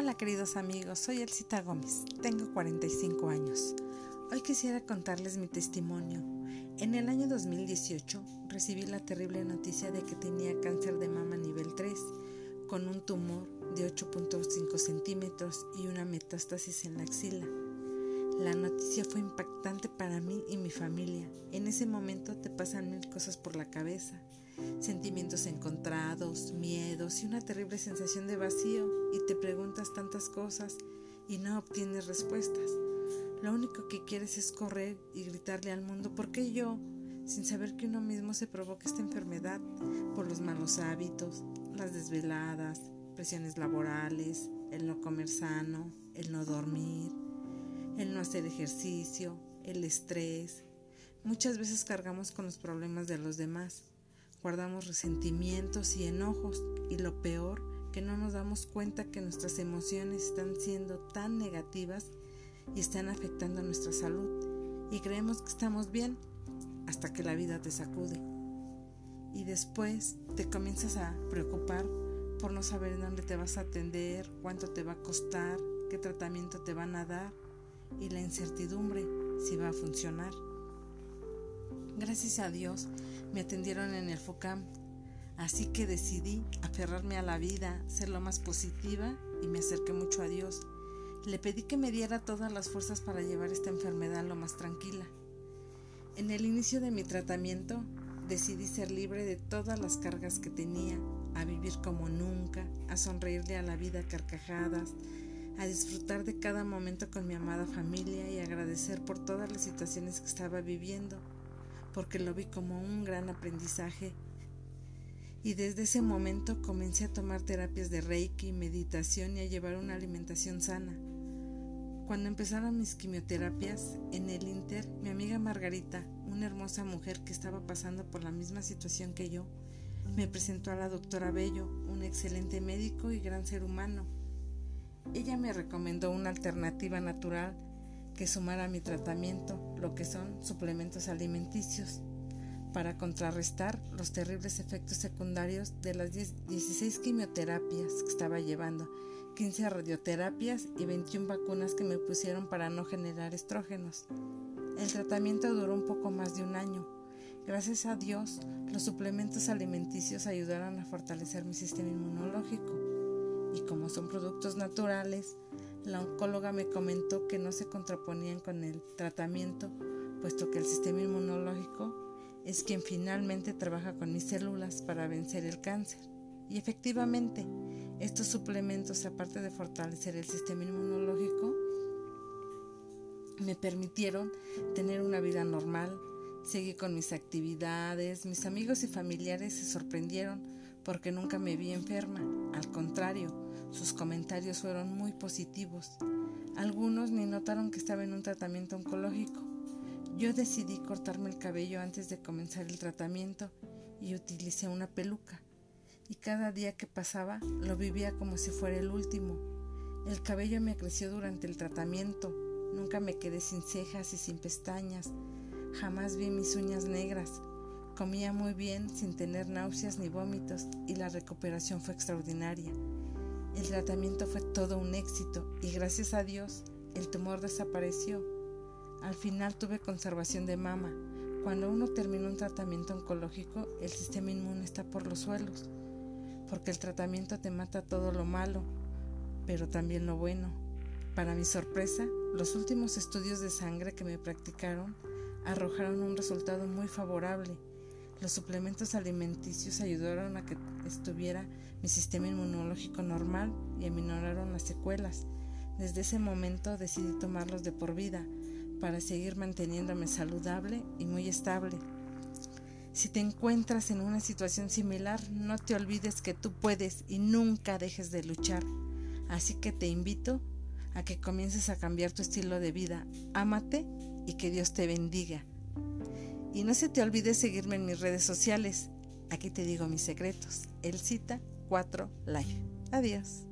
Hola queridos amigos, soy Elcita Gómez, tengo 45 años. Hoy quisiera contarles mi testimonio. En el año 2018 recibí la terrible noticia de que tenía cáncer de mama nivel 3, con un tumor de 8.5 centímetros y una metástasis en la axila. La noticia fue impactante para mí y mi familia. En ese momento te pasan mil cosas por la cabeza sentimientos encontrados, miedos y una terrible sensación de vacío y te preguntas tantas cosas y no obtienes respuestas. Lo único que quieres es correr y gritarle al mundo, ¿por qué yo? Sin saber que uno mismo se provoca esta enfermedad por los malos hábitos, las desveladas, presiones laborales, el no comer sano, el no dormir, el no hacer ejercicio, el estrés. Muchas veces cargamos con los problemas de los demás guardamos resentimientos y enojos y lo peor, que no nos damos cuenta que nuestras emociones están siendo tan negativas y están afectando nuestra salud y creemos que estamos bien hasta que la vida te sacude. Y después te comienzas a preocupar por no saber dónde te vas a atender, cuánto te va a costar, qué tratamiento te van a dar y la incertidumbre si va a funcionar. Gracias a Dios me atendieron en el FOCAM, así que decidí aferrarme a la vida, ser lo más positiva y me acerqué mucho a Dios. Le pedí que me diera todas las fuerzas para llevar esta enfermedad lo más tranquila. En el inicio de mi tratamiento decidí ser libre de todas las cargas que tenía, a vivir como nunca, a sonreírle a la vida carcajadas, a disfrutar de cada momento con mi amada familia y agradecer por todas las situaciones que estaba viviendo porque lo vi como un gran aprendizaje. Y desde ese momento comencé a tomar terapias de reiki, meditación y a llevar una alimentación sana. Cuando empezaron mis quimioterapias, en el Inter, mi amiga Margarita, una hermosa mujer que estaba pasando por la misma situación que yo, me presentó a la doctora Bello, un excelente médico y gran ser humano. Ella me recomendó una alternativa natural que sumar a mi tratamiento lo que son suplementos alimenticios para contrarrestar los terribles efectos secundarios de las 16 quimioterapias que estaba llevando, 15 radioterapias y 21 vacunas que me pusieron para no generar estrógenos. El tratamiento duró un poco más de un año. Gracias a Dios, los suplementos alimenticios ayudaron a fortalecer mi sistema inmunológico y como son productos naturales, la oncóloga me comentó que no se contraponían con el tratamiento, puesto que el sistema inmunológico es quien finalmente trabaja con mis células para vencer el cáncer. Y efectivamente, estos suplementos, aparte de fortalecer el sistema inmunológico, me permitieron tener una vida normal, seguir con mis actividades, mis amigos y familiares se sorprendieron porque nunca me vi enferma, al contrario, sus comentarios fueron muy positivos. Algunos ni notaron que estaba en un tratamiento oncológico. Yo decidí cortarme el cabello antes de comenzar el tratamiento y utilicé una peluca. Y cada día que pasaba lo vivía como si fuera el último. El cabello me creció durante el tratamiento. Nunca me quedé sin cejas y sin pestañas. Jamás vi mis uñas negras. Comía muy bien sin tener náuseas ni vómitos y la recuperación fue extraordinaria. El tratamiento fue todo un éxito y gracias a Dios el tumor desapareció. Al final tuve conservación de mama. Cuando uno termina un tratamiento oncológico, el sistema inmune está por los suelos, porque el tratamiento te mata todo lo malo, pero también lo bueno. Para mi sorpresa, los últimos estudios de sangre que me practicaron arrojaron un resultado muy favorable los suplementos alimenticios ayudaron a que estuviera mi sistema inmunológico normal y aminoraron las secuelas. Desde ese momento decidí tomarlos de por vida para seguir manteniéndome saludable y muy estable. Si te encuentras en una situación similar, no te olvides que tú puedes y nunca dejes de luchar. Así que te invito a que comiences a cambiar tu estilo de vida. Ámate y que Dios te bendiga. Y no se te olvide seguirme en mis redes sociales. Aquí te digo mis secretos. El cita 4 Live. Adiós.